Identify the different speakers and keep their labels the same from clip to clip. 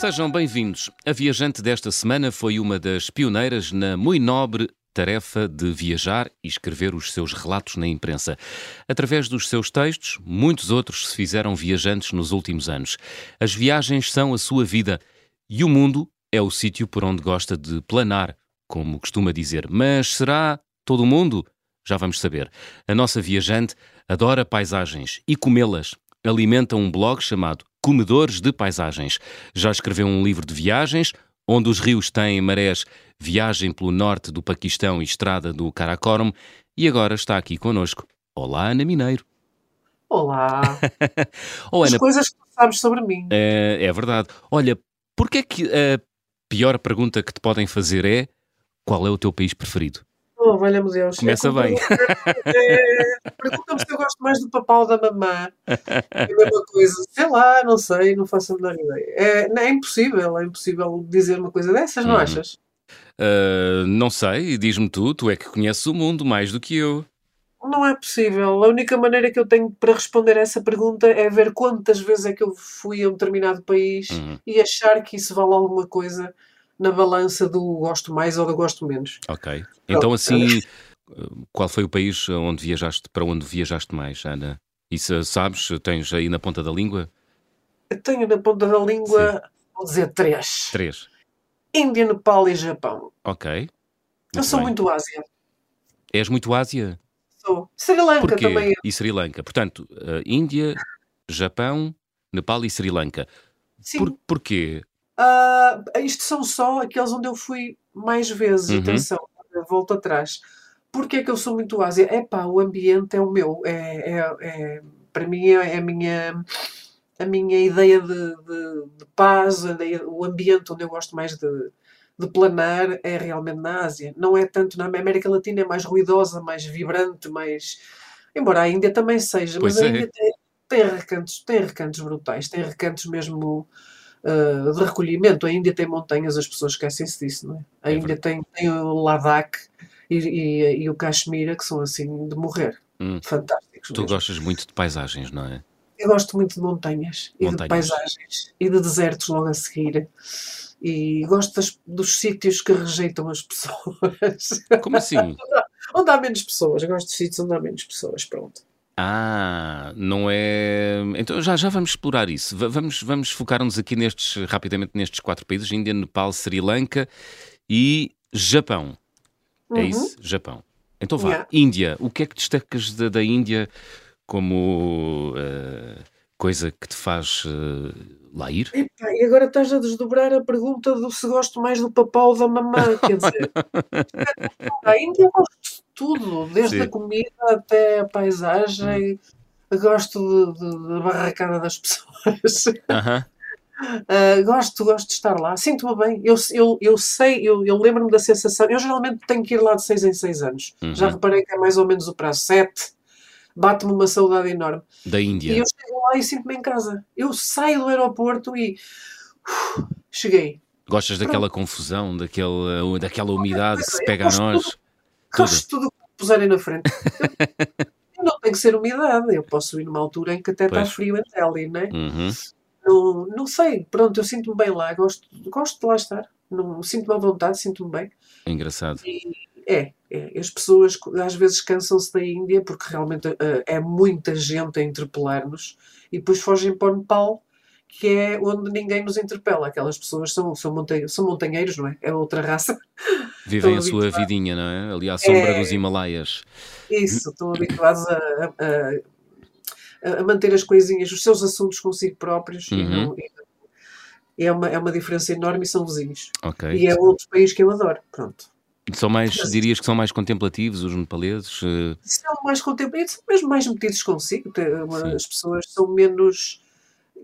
Speaker 1: Sejam bem-vindos. A viajante desta semana foi uma das pioneiras na muito nobre tarefa de viajar e escrever os seus relatos na imprensa. Através dos seus textos, muitos outros se fizeram viajantes nos últimos anos. As viagens são a sua vida e o mundo é o sítio por onde gosta de planar, como costuma dizer. Mas será todo o mundo? Já vamos saber. A nossa viajante adora paisagens e comê-las. Alimenta um blog chamado Comedores de Paisagens. Já escreveu um livro de viagens, onde os rios têm marés, viagem pelo norte do Paquistão e estrada do Karakorum, e agora está aqui conosco. Olá, Ana Mineiro.
Speaker 2: Olá.
Speaker 1: oh,
Speaker 2: As
Speaker 1: Ana,
Speaker 2: coisas que sabes sobre mim.
Speaker 1: é, é verdade. Olha, porquê é que a pior pergunta que te podem fazer é qual é o teu país preferido?
Speaker 2: Oh, Deus.
Speaker 1: Começa
Speaker 2: É como
Speaker 1: bem.
Speaker 2: é, Pergunta-me se eu gosto mais do papau da mamã. É a mesma coisa. Sei lá, não sei, não faço a menor ideia. É, não, é impossível, é impossível dizer uma coisa dessas, não
Speaker 1: Uhum.
Speaker 2: achas?
Speaker 1: Ah, não sei, diz-me tu, tu é que conheces o mundo mais do que eu.
Speaker 2: Não é possível. A única maneira que eu tenho para responder a essa pergunta é ver quantas vezes é que eu fui a um determinado país
Speaker 1: Uhum.
Speaker 2: e achar que isso vale alguma coisa na balança do gosto mais ou do gosto menos.
Speaker 1: Ok. Então, assim, qual foi o país onde viajaste, para onde viajaste mais, Ana? Isso sabes? Tens aí na ponta da língua?
Speaker 2: Tenho na ponta da língua, vou dizer três.
Speaker 1: Três.
Speaker 2: Índia, Nepal e Japão.
Speaker 1: Ok.
Speaker 2: eu sou
Speaker 1: bem.
Speaker 2: muito Ásia.
Speaker 1: És muito Ásia?
Speaker 2: Sou. Sri Lanka
Speaker 1: Porquê?
Speaker 2: também. é.
Speaker 1: E Sri Lanka. Portanto, ah, Índia, Japão, Nepal e Sri Lanka.
Speaker 2: Sim.
Speaker 1: Por, porquê?
Speaker 2: Ah, isto são só aqueles onde eu fui mais vezes.
Speaker 1: Uhum.
Speaker 2: Atenção, volta atrás. Porquê é que eu sou muito Ásia? É pá, o ambiente é o meu. É, é- é- para mim é, é a minha, a minha ideia de, de- de paz, a o ambiente onde eu gosto mais de, de planar é realmente na Ásia. Não é tanto na América Latina, é mais ruidosa, mais vibrante, mais. Embora a Índia também seja,
Speaker 1: Pois
Speaker 2: mas a
Speaker 1: é.
Speaker 2: Índia tem, tem recantos, tem recantos brutais, tem recantos mesmo uh, de recolhimento. A Índia tem montanhas, as pessoas esquecem-se disso, não é? A
Speaker 1: É
Speaker 2: Índia tem, tem o Ladakh e, e, e o Caxemira, que são assim de morrer.
Speaker 1: Hum.
Speaker 2: Fantásticos.
Speaker 1: Tu
Speaker 2: mesmo.
Speaker 1: gostas muito de paisagens, não é?
Speaker 2: Eu gosto muito de montanhas e
Speaker 1: Montanhas.
Speaker 2: de paisagens e de desertos logo a seguir. E gosto das- dos sítios que rejeitam as pessoas.
Speaker 1: Como assim?
Speaker 2: onde há menos pessoas. Eu gosto de sítios onde há menos pessoas. Pronto.
Speaker 1: Ah, não é. Então já, já vamos explorar isso. Va- Vamos, vamos focar-nos aqui nestes, rapidamente nestes quatro países: Índia, Nepal, Sri Lanka e Japão. É
Speaker 2: Uhum.
Speaker 1: isso? Japão. Então vá.
Speaker 2: Yeah.
Speaker 1: Índia. O que é que destacas da, da Índia como eh, coisa que te faz eh, lá ir?
Speaker 2: Epá, e agora estás a desdobrar a pergunta do se gosto mais do papau ou da mamã, quer dizer. a Índia gosto tudo, desde
Speaker 1: Sim.
Speaker 2: a comida até a paisagem. Eu Gosto de- de- da barracada das pessoas.
Speaker 1: Aham.
Speaker 2: Ah, gosto, gosto de estar lá. Sinto-me bem. Eu, eu, eu sei, eu, eu lembro-me da sensação. Eu geralmente tenho que ir lá de 6 em 6 anos.
Speaker 1: Uhum.
Speaker 2: Já reparei que é mais ou menos o prazo. 7. Bate-me uma saudade enorme.
Speaker 1: Da
Speaker 2: E
Speaker 1: Índia.
Speaker 2: eu chego lá e sinto-me em casa. Eu saio do aeroporto e. cheguei.
Speaker 1: Gostas daquela confusão, daquele, eh, daquela umidade que se pega a nós?
Speaker 2: Gosto tudo o que puserem na frente. Eu não tem que ser umidade. Eu posso ir numa altura em que até está frio em Delhi, né?
Speaker 1: Uhum.
Speaker 2: Não, não sei. Pronto, eu sinto-me bem lá. Gosto, gosto de lá estar. Não, sinto-me à vontade, sinto-me bem.
Speaker 1: Engraçado.
Speaker 2: É, é. As pessoas às vezes cansam-se da Índia porque realmente eh, é muita gente a interpelar-nos e depois fogem para o Nepal, que é onde ninguém nos interpela. Aquelas pessoas são, são, monta são montanheiros, não é? É outra raça.
Speaker 1: Vivem a sua vidinha, não é? Ali à sombra
Speaker 2: É.
Speaker 1: dos Himalaias.
Speaker 2: Isso, estão habituados a, a- a- a manter as coisinhas, os seus assuntos consigo próprios. E
Speaker 1: Uhum.
Speaker 2: não- e não- é, uma, é uma diferença enorme e são vizinhos.
Speaker 1: Ok.
Speaker 2: E é outro país que eu adoro. Pronto.
Speaker 1: São mais, dirias que são mais contemplativos os nepaleses?
Speaker 2: são mais contemplativos, mesmo mais metidos consigo. Uma-
Speaker 1: Sim.
Speaker 2: As pessoas são menos.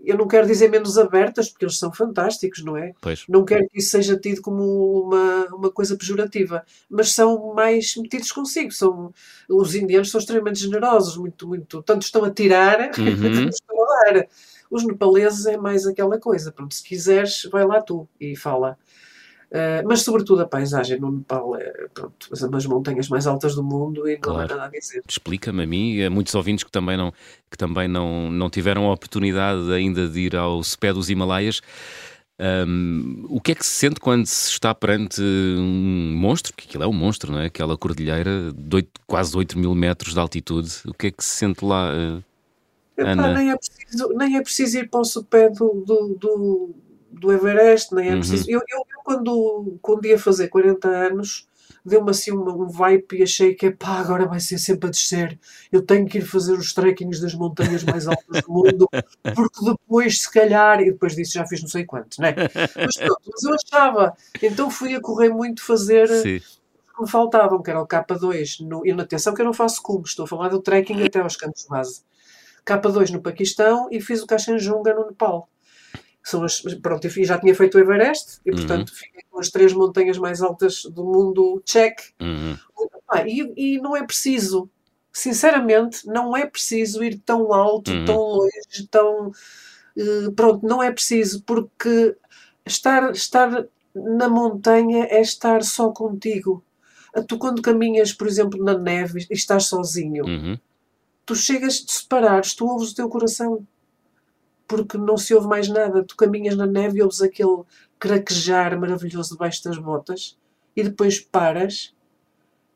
Speaker 2: Eu não quero dizer menos abertas, porque eles são fantásticos, não é?
Speaker 1: Pois.
Speaker 2: Não quero que isso seja tido como uma, uma coisa pejorativa, mas são mais metidos consigo. São, os indianos são extremamente generosos, muito, muito. Tanto estão a tirar,
Speaker 1: Uhum.
Speaker 2: estão a dar. Os nepaleses é mais aquela coisa. Pronto, se quiseres, vai lá tu e fala. Uh, mas sobretudo a paisagem no Nepal é pronto, as, as montanhas mais altas do mundo e não
Speaker 1: Claro.
Speaker 2: há nada a dizer.
Speaker 1: Explica-me a mim e a muitos ouvintes que também, não, que também não, não tiveram a oportunidade ainda de ir ao pé dos Himalaias. Um, o que é que se sente quando se está perante um monstro? Porque aquilo é um monstro, não é? Aquela cordilheira de 8, quase 8 mil metros de altitude. O que é que se sente lá, uh,
Speaker 2: Epá, nem, é preciso, nem é preciso ir para o sopé do, do, do, do Everest, nem é uhum. preciso. Eu, eu, eu, quando, quando ia fazer 40 anos, deu-me assim um, um vibe e achei que pá, agora vai ser sempre a descer. Eu tenho que ir fazer os trekkings das montanhas mais altas do mundo, porque depois, se calhar, e depois disso já fiz não sei quantos, né? Mas pronto, mas eu achava. Então fui a correr muito fazer. Sim. Que me faltavam, que era o K2, no, e na atenção que eu não faço cubo, estou a falar do trekking até aos cantos base. K2 no Paquistão e fiz o Kanchenjunga no Nepal. São as, pronto, eu já tinha feito o Everest e, uhum. portanto, uhum. fiquei com as três montanhas mais altas do mundo, check. Uhum. Ah, e, e, não é preciso, sinceramente, não é preciso ir tão alto, uhum. tão longe, tão. Uh, pronto, não é preciso, porque estar, estar na montanha é estar só contigo. Tu, quando caminhas, por exemplo, na neve e estás sozinho, uhum. tu chegas, te separares, tu ouves o teu coração porque não se ouve mais nada. Tu caminhas na neve e ouves aquele craquejar maravilhoso debaixo das botas e depois paras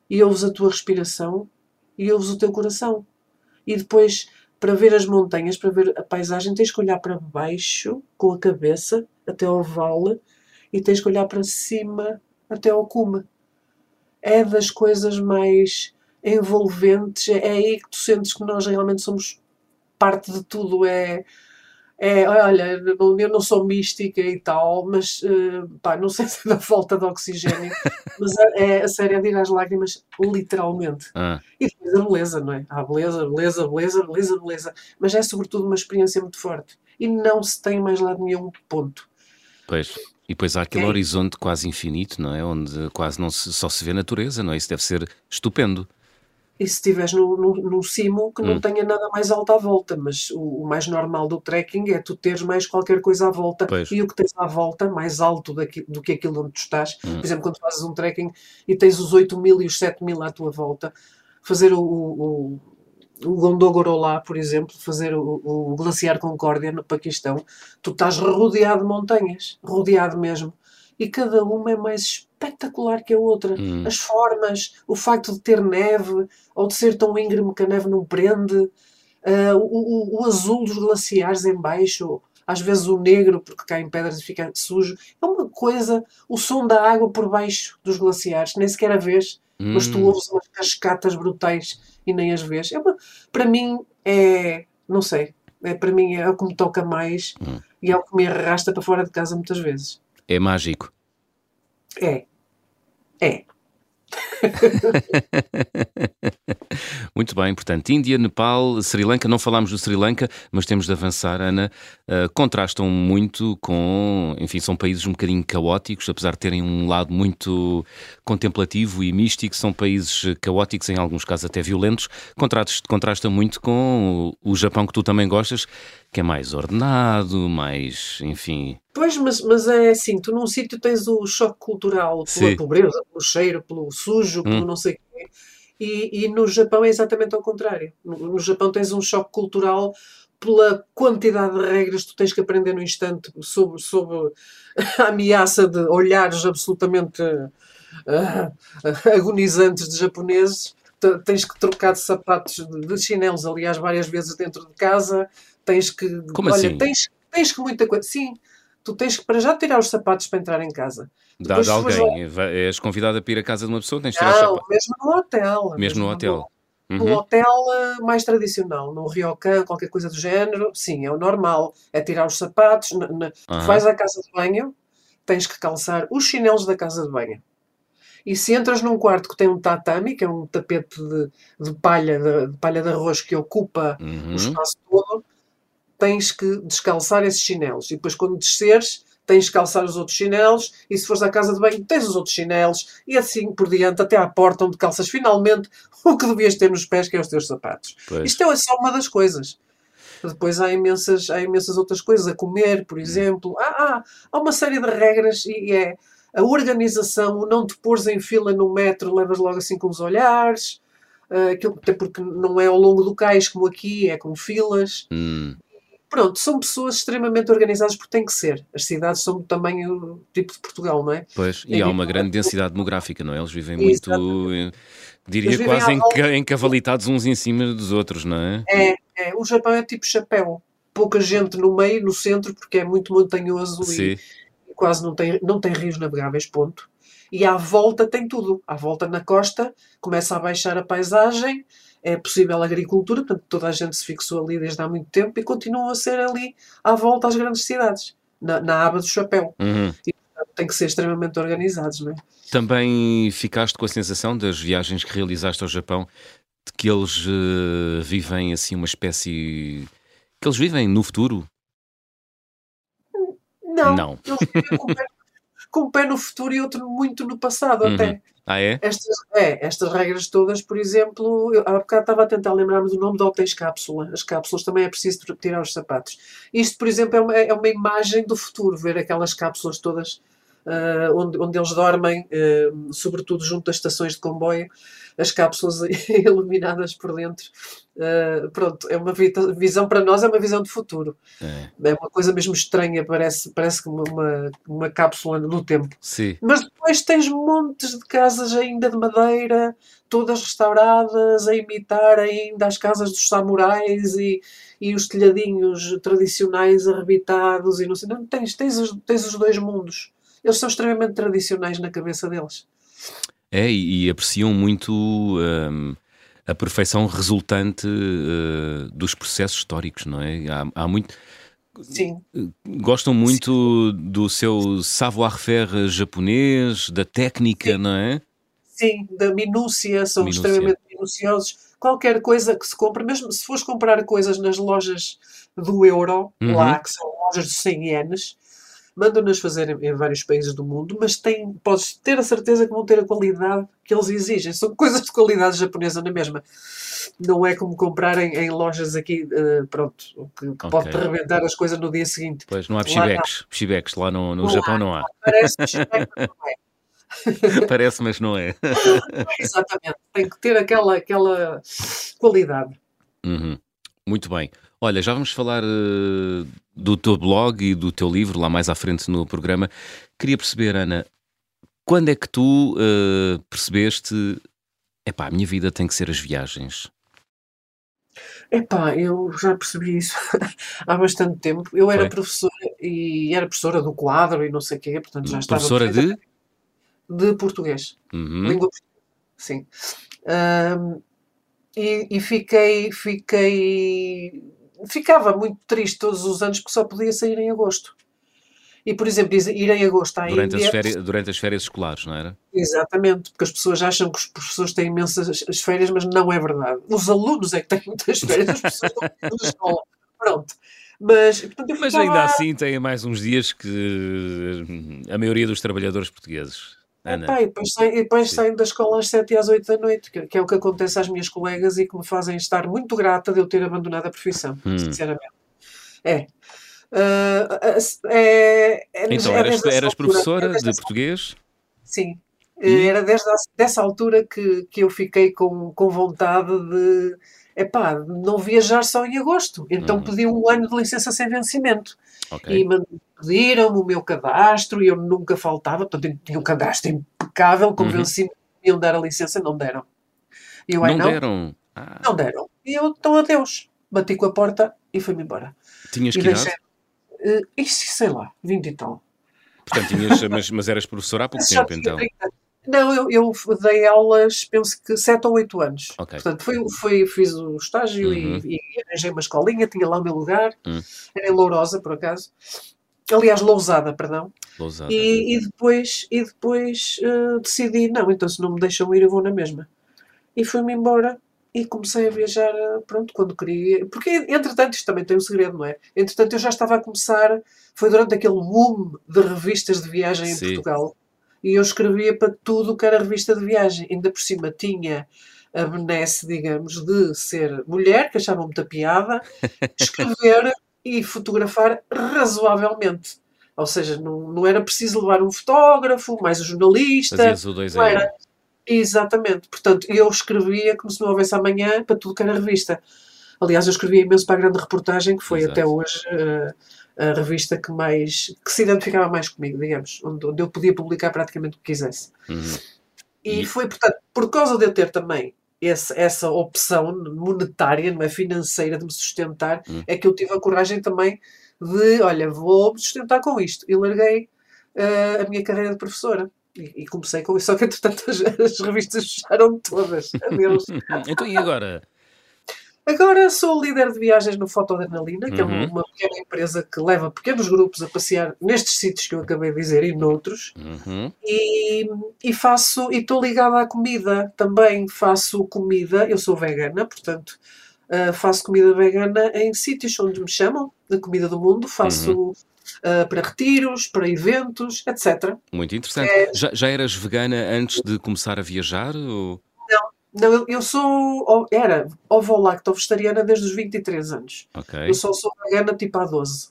Speaker 2: e ouves a tua respiração e ouves o teu coração. E depois, para ver as montanhas, para ver a paisagem, tens que olhar para baixo com a cabeça até ao vale e tens que olhar para cima até ao cume. É das coisas mais envolventes, é aí que tu sentes que nós realmente somos parte de tudo. É, é, olha, eu não sou mística e tal, mas uh, pá, não sei se é da falta de oxigênio, mas é, a sério é de ir às lágrimas, literalmente. Ah. E depois a beleza, não é? Ah, beleza, beleza, beleza, beleza, beleza. Mas é sobretudo uma experiência muito forte. E não se tem mais lado nenhum ponto.
Speaker 1: Pois. E depois há aquele é. horizonte quase infinito, não é? Onde quase não se, só se vê natureza, não é? Isso deve ser estupendo
Speaker 2: e se estiveres no, no, no, cimo que não hum. tenha nada mais alto à volta, mas o, o, mais normal do trekking é tu teres mais qualquer coisa à volta pois. e o que tens à volta, mais alto daqui, do que aquilo onde tu estás. Hum. Por exemplo, quando fazes um trekking e tens os 8 mil e os 7 mil à tua volta, fazer o, o, o Gondogoro por exemplo, fazer o, o Glaciar Concórdia no Paquistão, tu estás rodeado de montanhas, rodeado mesmo e cada uma é mais espetacular que a outra. Hum. As formas, o facto de ter neve, ou de ser tão íngreme que a neve não prende, uh, o, o, o, azul dos glaciares em baixo, às vezes o negro, porque caem pedras e fica sujo. É uma coisa, o som da água por baixo dos glaciares, nem sequer a vês, hum. mas tu ouves umas cascatas brutais e nem as vês. É uma, para mim, é. Não sei. É, para mim é o que me toca mais hum. e é o que me arrasta para fora de casa muitas vezes.
Speaker 1: É mágico.
Speaker 2: É. É.
Speaker 1: Muito bem, portanto, Índia, Nepal, Sri Lanka, não falámos do Sri Lanka, mas temos de avançar, Ana. Uh, contrastam muito com, enfim, são países um bocadinho caóticos, apesar de terem um lado muito contemplativo e místico, são países caóticos, em alguns casos até violentos. Contrasta, contrasta muito com o Japão que tu também gostas, que é mais ordenado, mais, enfim.
Speaker 2: Pois, mas, mas é assim, tu num sítio tens o choque cultural pela Sim. pobreza, pelo cheiro, pelo sujo, pelo hum. não sei o quê. E, e no Japão é exatamente ao contrário. No, no Japão tens um choque cultural pela quantidade de regras que tu tens que aprender no instante sobre, sobre a ameaça de olhares absolutamente uh, agonizantes de japoneses. Tens que trocar de sapatos, de chinelos, aliás, várias vezes dentro de casa tens que.
Speaker 1: Como olha, assim?
Speaker 2: Tens, tens que muita coisa. Sim, tu tens que para já tirar os sapatos para entrar em casa.
Speaker 1: Dá de alguém. És convidada para ir à casa de uma pessoa, tens
Speaker 2: de tirar os sapatos. mesmo no hotel.
Speaker 1: Mesmo, mesmo no hotel.
Speaker 2: No, uhum. no hotel eh, mais tradicional, no ryokan, qualquer coisa do género, sim, é o normal. É tirar os sapatos. Na, na, uhum. vais à casa de banho, tens que calçar os chinelos da casa de banho. E se entras num quarto que tem um tatami, que é um tapete de, de palha, de, de, palha de arroz que ocupa uhum. o espaço todo, tens que descalçar esses chinelos. E depois, quando desceres, tens que calçar os outros chinelos. E se fores à casa de banho, tens os outros chinelos. E assim por diante, até à porta onde calças finalmente o que devias ter nos pés, que é os teus sapatos. Pois. Isto é só uma das coisas. Depois há imensas, há imensas outras coisas. A comer, por exemplo. Há, há, há uma série de regras e é a organização, o não te pôres em fila no metro, levas logo assim com os olhares. Uh, aquilo, até porque não é ao longo do cais como aqui, é com filas. Hum Pronto, são pessoas extremamente organizadas porque tem que ser. As cidades são também o tipo de Portugal, não é?
Speaker 1: Pois, e há uma grande densidade demográfica, não é? Eles vivem muito, Exatamente. diria vivem quase encavalitados uns em cima dos outros, não é?
Speaker 2: É, é. O Japão é tipo chapéu. Pouca gente no meio, no centro, porque é muito montanhoso Sim. e quase não tem, não tem rios navegáveis, ponto. E à volta tem tudo. À volta na costa começa a baixar a paisagem, é possível agricultura, portanto toda a gente se fixou ali desde há muito tempo e continuam a ser ali à volta às grandes cidades, na, na aba do chapéu. Uhum. E portanto, tem que ser extremamente organizados, não é?
Speaker 1: Também ficaste com a sensação das viagens que realizaste ao Japão de que eles uh, vivem assim uma espécie. que eles vivem no futuro?
Speaker 2: Não. Não. Eles vivem com, com um pé no futuro e outro muito no passado, uhum. até.
Speaker 1: Ah, é?
Speaker 2: Estas, é, estas regras todas, por exemplo, eu, há bocado estava a tentar lembrar-me do nome de hotéis cápsula. As cápsulas também é preciso tirar os sapatos. Isto, por exemplo, é uma, é uma imagem do futuro, ver aquelas cápsulas todas uh, onde, onde eles dormem, uh, sobretudo junto das estações de comboio, as cápsulas iluminadas por dentro. Uh, pronto, é uma visão para nós, é uma visão de futuro. É, é uma coisa mesmo estranha, parece, parece uma, uma, uma cápsula no tempo.
Speaker 1: Sim.
Speaker 2: Mas depois tens montes de casas ainda de madeira, todas restauradas, a imitar ainda as casas dos samurais e, e os telhadinhos tradicionais arrebitados e não sei. Não, tens, tens, os, tens os dois mundos. Eles são extremamente tradicionais na cabeça deles.
Speaker 1: É, e, e apreciam muito um, a perfeição resultante uh, dos processos históricos, não é? Há, há muito.
Speaker 2: Sim.
Speaker 1: Gostam muito Sim. do seu savoir-faire japonês, da técnica,
Speaker 2: Sim.
Speaker 1: não é?
Speaker 2: Sim, da minúcia, são minúcia. extremamente minuciosos. Qualquer coisa que se compre, mesmo se fores comprar coisas nas lojas do euro, uhum. lá que são lojas de 100 ienes, mandam-nas fazer em, em, vários países do mundo, mas tem, podes ter a certeza que vão ter a qualidade que eles exigem. São coisas de qualidade japonesa na mesma. Não é como comprar em, em lojas aqui, uh, pronto, que, que okay. pode-te arrebentar as coisas no dia seguinte.
Speaker 1: Pois, não há pshibex. Pshibex lá no, no não Japão há. não há.
Speaker 2: Parece não é.
Speaker 1: Parece, mas não é.
Speaker 2: Exatamente. Tem que ter aquela, aquela qualidade.
Speaker 1: Uhum. Muito bem. Olha, já vamos falar uh, do teu blog e do teu livro lá mais à frente no programa. Queria perceber, Ana, quando é que tu uh, percebeste epá, a minha vida tem que ser as viagens?
Speaker 2: Epá, eu já percebi isso há bastante tempo. Eu era Foi? professora e era professora do quadro e não sei o quê, portanto já estava.
Speaker 1: Professora de?
Speaker 2: De português.
Speaker 1: Uhum.
Speaker 2: Língua Sim. Um, e, e fiquei, fiquei ficava muito triste todos os anos porque só podia sair em agosto. E, por exemplo, ir em agosto à
Speaker 1: durante Índia... As férias, durante as férias escolares, não era?
Speaker 2: Exatamente, porque as pessoas acham que os professores têm imensas as férias, mas não é verdade. Os alunos é que têm muitas férias, as pessoas estão na escola. Pronto. Mas, portanto,
Speaker 1: mas ainda assim têm mais uns dias que a maioria dos trabalhadores portugueses.
Speaker 2: Ana. Epá, e depois, saem, e depois da escola às 7 e às 8 da noite, que, que, é o que acontece às minhas colegas e que me fazem estar muito grata de eu ter abandonado a profissão, hum. sinceramente. É. Uh, é,
Speaker 1: é então, é eras, eras professora é de português?
Speaker 2: Sim. E? Era desde dessa altura que, que eu fiquei com, com vontade de epá, não viajar só em agosto. Então uhum. pedi um ano de licença sem vencimento. Okay. E pediram-me o meu cadastro e eu nunca faltava, portanto eu tinha um cadastro impecável, convenci-me uhum. que iam dar a licença, não deram.
Speaker 1: E eu, não, não deram?
Speaker 2: Ah. Não deram. E eu, então adeus. Bati com a porta e fui-me embora.
Speaker 1: Tinhas que idade?
Speaker 2: Uh, isso, sei lá, 20 e tal.
Speaker 1: Portanto, tinhas, mas, mas eras professora há pouco tempo, então. 30.
Speaker 2: Não, eu, eu, dei aulas, penso que 7 ou 8 anos. Okay. Portanto, fui, fiz o estágio uhum. e, e, arranjei uma escolinha, tinha lá o meu lugar. Uhum. Era em Lourosa, por acaso. Aliás, Lousada, perdão.
Speaker 1: Lousada.
Speaker 2: E, e depois, e depois uh, decidi, não, então se não me deixam ir, eu vou na mesma. E fui-me embora e comecei a viajar, eh, pronto, quando queria. Porque, entretanto, isto também tem um segredo, não é? Entretanto, eu já estava a começar, foi durante aquele boom de revistas de viagem Sim. em Portugal e eu escrevia para tudo que era revista de viagem. Ainda por cima tinha a benesse, digamos, de ser mulher, que achava muita piada, escrever e fotografar razoavelmente. Ou seja, não, não era preciso levar um fotógrafo, mais um jornalista.
Speaker 1: O dois
Speaker 2: não era. Exatamente. Portanto, eu escrevia como se não houvesse amanhã para tudo que era revista. Aliás, eu escrevi imenso para a grande reportagem, que foi
Speaker 1: Exato.
Speaker 2: até hoje uh, a revista que mais que se identificava mais comigo, digamos, onde, onde eu podia publicar praticamente o que quisesse.
Speaker 1: Uhum.
Speaker 2: E,
Speaker 1: E-
Speaker 2: foi, portanto, por causa de eu ter também esse- essa opção monetária, não é financeira, de me sustentar,
Speaker 1: Hum.
Speaker 2: é que eu tive a coragem também de, olha, vou me sustentar com isto. E larguei uh, a minha carreira de professora. E, e comecei com isso, só que entretanto as, as revistas fecharam todas. Adeus.
Speaker 1: Então e agora?
Speaker 2: Agora sou líder de viagens no Fotodrenalina, que é uma,
Speaker 1: Uhum.
Speaker 2: uma pequena empresa que leva pequenos grupos a passear nestes sítios que eu acabei de dizer e noutros.
Speaker 1: Uhum.
Speaker 2: E, e faço, e estou ligada à comida também. Faço comida, eu sou vegana, portanto, ah, faço comida vegana em sítios onde me chamam, da comida do mundo. Faço ah, para retiros, para eventos, etc.
Speaker 1: Muito interessante.
Speaker 2: É.
Speaker 1: Já, já eras vegana antes de começar a viajar? Ou...
Speaker 2: Não, eu, sou, ou- era ovo-lacto-vegetariana desde os 23 anos.
Speaker 1: Ok.
Speaker 2: Eu só sou vegana tipo há 12.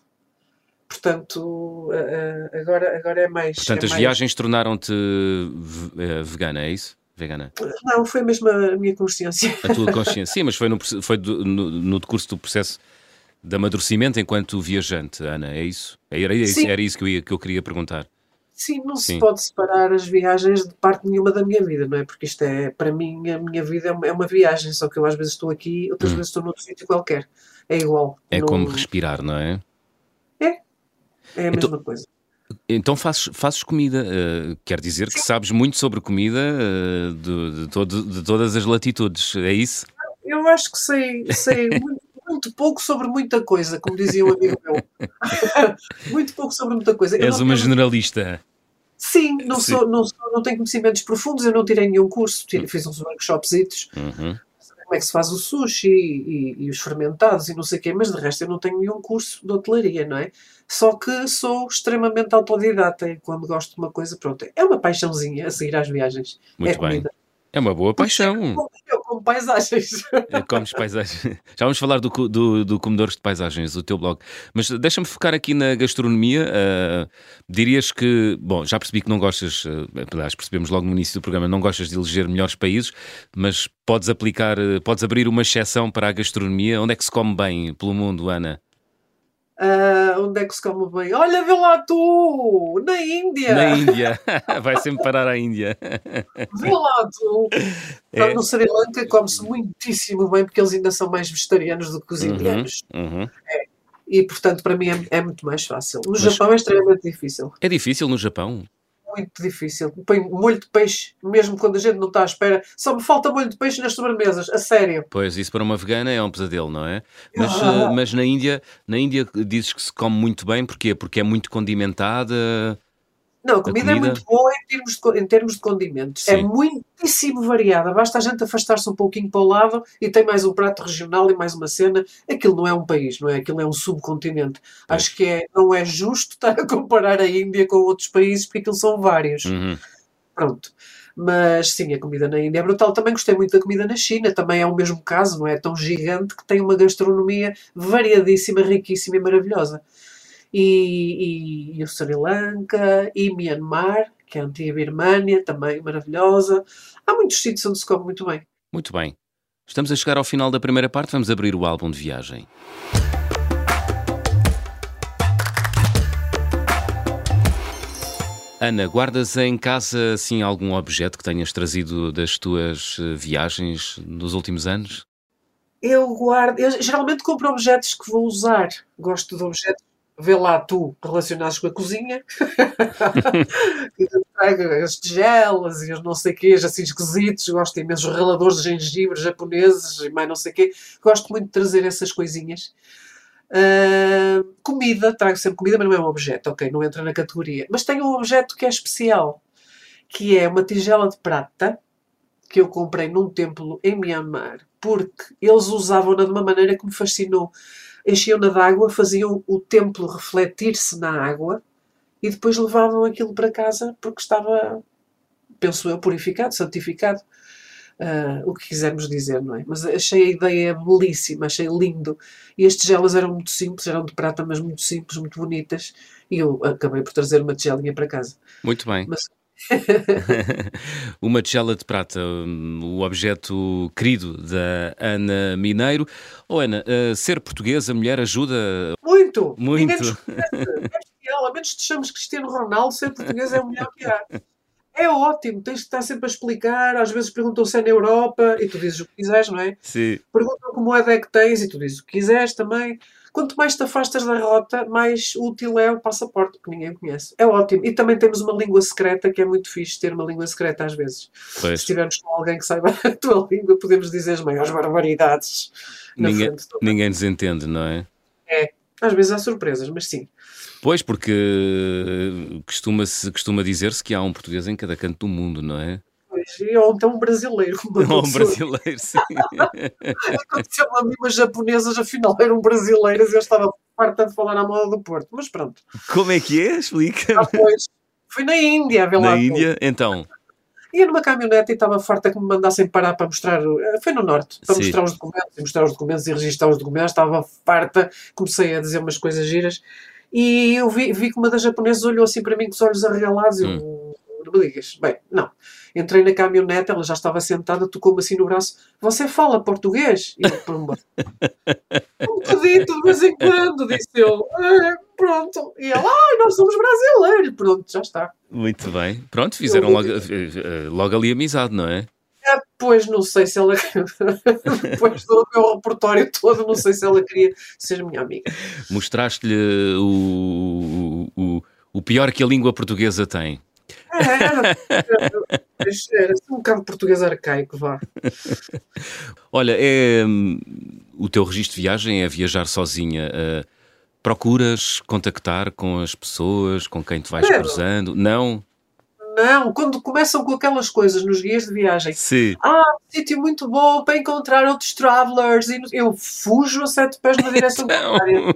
Speaker 2: Portanto, ah, ah, agora, agora é mais.
Speaker 1: Portanto,
Speaker 2: é
Speaker 1: as
Speaker 2: mais-
Speaker 1: viagens tornaram-te eh, vegana, é isso? Vegana.
Speaker 2: Não, foi mesmo a minha consciência.
Speaker 1: A tua consciência. Sim, mas foi, no, foi do- no, no decurso do processo de amadurecimento enquanto viajante, Ana, é isso? Era isso,
Speaker 2: Sim.
Speaker 1: era isso que, eu ia- que eu queria perguntar.
Speaker 2: Sim, não
Speaker 1: Sim.
Speaker 2: se pode separar as viagens de parte nenhuma da minha vida, não é? Porque isto é, para mim, a minha vida é uma, é uma viagem, só que eu às vezes estou aqui, outras
Speaker 1: Hum.
Speaker 2: vezes estou noutro sítio qualquer. É igual.
Speaker 1: É
Speaker 2: Não-
Speaker 1: como respirar, não é?
Speaker 2: É a
Speaker 1: Então-
Speaker 2: mesma coisa.
Speaker 1: Então fazes, fazes comida, eh, quer dizer que sabes muito sobre comida eh, de, de todo- de todas as latitudes, é isso?
Speaker 2: Eu acho que sei, sei muito, muito pouco sobre muita coisa, como dizia um amigo meu. muito pouco sobre muita coisa.
Speaker 1: És uma generalista.
Speaker 2: Sim, não,
Speaker 1: Sim.
Speaker 2: Sou, não, sou- não tenho conhecimentos profundos, eu não tirei nenhum curso, tirei- fiz uns workshopsitos,
Speaker 1: Uhum.
Speaker 2: como é que se faz o sushi e, e os fermentados e não sei o quê, mas de resto eu não tenho nenhum curso de hotelaria, não é? Só que sou extremamente autodidata e quando gosto de uma coisa, pronto, é uma paixãozinha a seguir às viagens.
Speaker 1: Muito
Speaker 2: é
Speaker 1: bem.
Speaker 2: comida.
Speaker 1: É uma boa paixão.
Speaker 2: Como paisagens.
Speaker 1: Eh, Comes paisagens. Já vamos falar do, do, do Comedores de Paisagens, o teu blog. Mas deixa-me focar aqui na gastronomia. Ah, dirias que, bom, já percebi que não gostas, uh, aliás, percebemos logo no início do programa, não gostas de eleger melhores países, mas podes aplicar, eh, podes abrir uma exceção para a gastronomia. Onde é que se come bem pelo mundo, Ana?
Speaker 2: Ah, onde é que se come bem? Olha, vê lá tu! Na Índia!
Speaker 1: Na Índia. Vai sempre parar à Índia.
Speaker 2: Vê lá tu!
Speaker 1: É.
Speaker 2: No Sri Lanka come-se muitíssimo bem porque eles ainda são mais vegetarianos do que os
Speaker 1: Uhum,
Speaker 2: indianos.
Speaker 1: uhum.
Speaker 2: E portanto, para mim é, é muito mais fácil. No
Speaker 1: Mas-
Speaker 2: Japão é extremamente difícil.
Speaker 1: É difícil no Japão.
Speaker 2: Muito difícil. Molho de peixe, mesmo quando a gente não está à espera. Só me falta molho de peixe nas sobremesas, a sério.
Speaker 1: Pois, isso para uma vegana é um pesadelo, não é? Mas,
Speaker 2: Ah.
Speaker 1: eh, mas na Índia, na Índia dizes que se come muito bem, porquê? Porque é muito condimentada.
Speaker 2: Não, a comida, é
Speaker 1: comida?
Speaker 2: muito boa em termos de, em termos de condimentos. É
Speaker 1: Sim.
Speaker 2: muitíssimo variada. Basta a gente afastar-se um pouquinho para o lado e tem mais um prato regional e mais uma cena. Aquilo não é um país, não é? Aquilo é um subcontinente.
Speaker 1: Pois.
Speaker 2: Acho que é, não é justo estar a comparar a Índia com outros países porque aquilo são vários.
Speaker 1: Uhum.
Speaker 2: Pronto. Mas sim, a comida na Índia é brutal. Também gostei muito da comida na China. Também é o mesmo caso, não é? Tão gigante que tem uma gastronomia variadíssima, riquíssima e maravilhosa. E, e, e o Sri Lanka, e Myanmar, que é a antiga Birmânia, também maravilhosa. Há muitos sítios onde se come muito bem.
Speaker 1: Muito bem. Estamos a chegar ao final da primeira parte, vamos abrir o álbum de viagem. Ana, guardas em casa assim algum objeto que tenhas trazido das tuas eh, viagens nos últimos anos?
Speaker 2: Eu guardo, eu geralmente compro objetos que vou usar. Gosto de objetos, vê lá tu, relacionados com a cozinha. eu trago as tigelas e os não sei quês, assim esquisitos. Gosto imenso raladores de gengibre japoneses e mais não sei quê. Gosto muito de trazer essas coisinhas. Ah, comida, trago sempre comida, mas não é um objeto, ok? Não entra na categoria. Mas tenho um objeto que é especial, que é uma tigela de prata que eu comprei num templo em Myanmar, porque eles usavam-na de uma maneira que me fascinou. Enchiam-na de água, faziam o templo refletir-se na água e depois levavam aquilo para casa porque estava, penso eu, purificado, santificado. Ah, o que quisermos dizer, não é? Mas achei a ideia belíssima, achei lindo. E as tigelas eram muito simples, eram de prata, mas muito simples, muito bonitas. E eu acabei por trazer uma tigelinha para casa.
Speaker 1: Muito bem.
Speaker 2: Mas
Speaker 1: Uma tigela de prata, hum, o objeto querido da Ana Mineiro. Oh, Ana, uh, ser portuguesa, mulher, ajuda?
Speaker 2: Muito!
Speaker 1: Muito!
Speaker 2: É a menos te chames Cristiano Ronaldo, ser português é o melhor que há. É ótimo, tens de estar sempre a explicar. Às vezes perguntam se é na Europa e tu dizes o que quiseres, não é?
Speaker 1: Sim.
Speaker 2: Perguntam como é que tens e tu dizes o que quiseres também. Quanto mais te afastas da rota, mais útil é o passaporte, que ninguém conhece. É ótimo. E também temos uma língua secreta, que é muito fixe ter uma língua secreta às vezes. Pois. Se estivermos com alguém que saiba a tua língua, podemos dizer as maiores barbaridades.
Speaker 1: Ninguém, ninguém nos entende, não é?
Speaker 2: É. Às vezes há surpresas, mas sim.
Speaker 1: Pois, porque costuma-se costuma dizer-se que há um português em cada canto do mundo, não é?
Speaker 2: Ou então um brasileiro.
Speaker 1: Ou um brasileiro, sim.
Speaker 2: Aconteceu-me a mim umas japonesas, afinal eram brasileiras e eu estava farta de falar à moda do Porto, mas pronto.
Speaker 1: Como é que é? Explica.
Speaker 2: Ah, pois. Fui na Índia, vê
Speaker 1: lá. Na Índia, então.
Speaker 2: Ia numa caminhonete e estava farta que me mandassem parar para mostrar. Eh, foi no Norte, para Sim. mostrar os documentos, e mostrar os documentos e registrar os documentos. Estava farta, comecei a dizer umas coisas giras. E eu vi, vi que uma das japonesas olhou assim para mim com os olhos arregalados. Hum. Eu, não me digas. Bem, não. Entrei na caminhonete, ela já estava sentada, tocou-me assim no braço. Você fala português? E eu, pumba. um bocadito de vez em quando, disse eu. É, pronto. E ela, ai, nós somos brasileiros. Pronto, já está.
Speaker 1: Muito bem. Pronto, fizeram logo, eh, logo ali amizade, não é?
Speaker 2: é? Pois não sei se ela, depois do meu repertório todo, não sei se ela queria ser minha amiga.
Speaker 1: Mostraste-lhe o, o, o pior que a língua portuguesa tem.
Speaker 2: Era, era um bocado português arcaico, vá.
Speaker 1: Olha, é, hum, o teu registro de viagem é viajar sozinha. Uh, procuras contactar com as pessoas com quem te vais cruzando? Não?
Speaker 2: Não, quando começam com aquelas coisas nos guias de viagem.
Speaker 1: Sim.
Speaker 2: Ah, um sítio muito bom para encontrar outros travelers. E eu fujo a sete pés na direção contrária.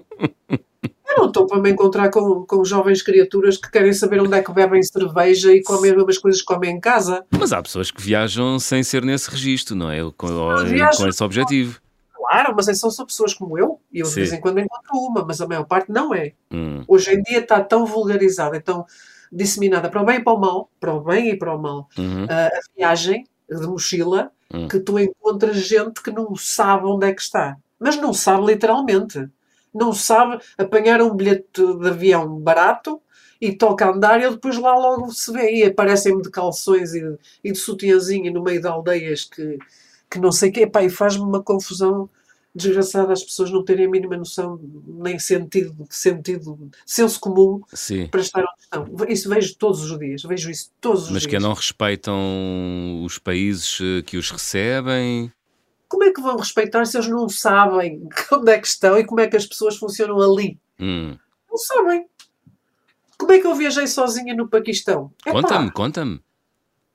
Speaker 2: Eu não estou para me encontrar com, com jovens criaturas que querem saber onde é que bebem cerveja e comem as mesmas coisas que comem em casa.
Speaker 1: Mas há pessoas que viajam sem ser nesse registro, não é? Com, com esse objetivo.
Speaker 2: Claro, mas são só pessoas como eu, e eu de Sim. vez em quando encontro uma, mas a maior parte não é.
Speaker 1: Hum.
Speaker 2: Hoje em dia está tão vulgarizada, tão disseminada para o bem e para o mal, para o bem e para o mal,
Speaker 1: uhum.
Speaker 2: a, a viagem de mochila, uhum. que tu encontras gente que não sabe onde é que está. Mas não sabe literalmente não sabe apanhar um bilhete de avião barato e toca a andar e depois lá logo se vê. E aparecem-me de calções e de, e de sutiãzinha no meio de aldeias que, que não sei o quê. e faz-me uma confusão desgraçada as pessoas não terem a mínima noção, nem sentido, sentido senso comum
Speaker 1: Sim.
Speaker 2: para estar onde estão. Isso vejo todos os dias, vejo isso todos os
Speaker 1: Mas
Speaker 2: dias.
Speaker 1: Mas que não respeitam os países que os recebem?
Speaker 2: Como é que vão respeitar se eles não sabem onde é que estão e como é que as pessoas funcionam ali?
Speaker 1: Hum.
Speaker 2: Não sabem. Como é que eu viajei sozinha no Paquistão?
Speaker 1: Conta-me, conta-me.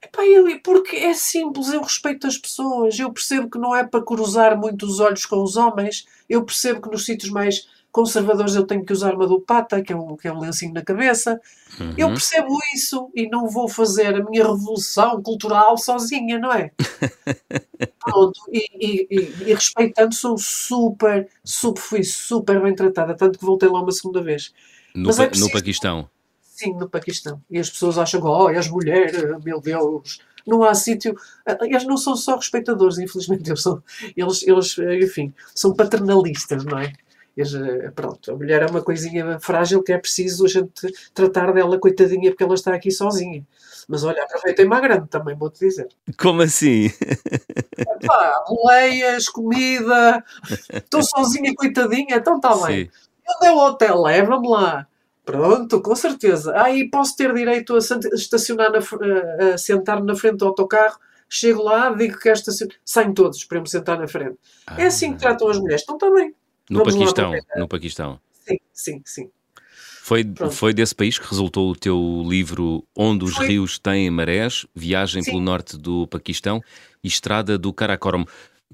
Speaker 2: Epá, eu, porque é simples, eu respeito as pessoas, eu percebo que não é para cruzar muito os olhos com os homens, eu percebo que nos sítios mais conservadores eu tenho que usar uma dupata, que é um, que é um lencinho na cabeça. Uhum. Eu percebo isso e não vou fazer a minha revolução cultural sozinha, não é? Pronto, e, e, e, e, respeitando, sou super, super, fui super bem tratada, tanto que voltei lá uma segunda vez.
Speaker 1: No, pa, é preciso... no Paquistão?
Speaker 2: Sim, no Paquistão. E as pessoas acham que, oh, as mulheres, meu Deus, não há sítio. Eles não são só respeitadores, infelizmente, eles, são, eles, eles enfim, são paternalistas, não é? Pronto, a mulher é uma coisinha frágil que é preciso a gente tratar dela, coitadinha, porque ela está aqui sozinha. Mas olha, aproveitem-me a grande também, vou-te dizer.
Speaker 1: Como assim?
Speaker 2: Epá, boleias, comida, estou sozinha, coitadinha, então está bem. Onde é o hotel? Leva-me lá. Pronto, com certeza. Aí posso ter direito a estacionar, na, a sentar-me na frente do autocarro chego lá, digo que esta saem todos para eu me sentar na frente. Ah. É assim que tratam as mulheres. Então também.
Speaker 1: No Paquistão, no Paquistão.
Speaker 2: Sim, sim, sim.
Speaker 1: Foi, foi desse país que resultou o teu livro Onde os foi. Rios Têm Marés, Viagem sim. pelo Norte do Paquistão e Estrada do Karakoram.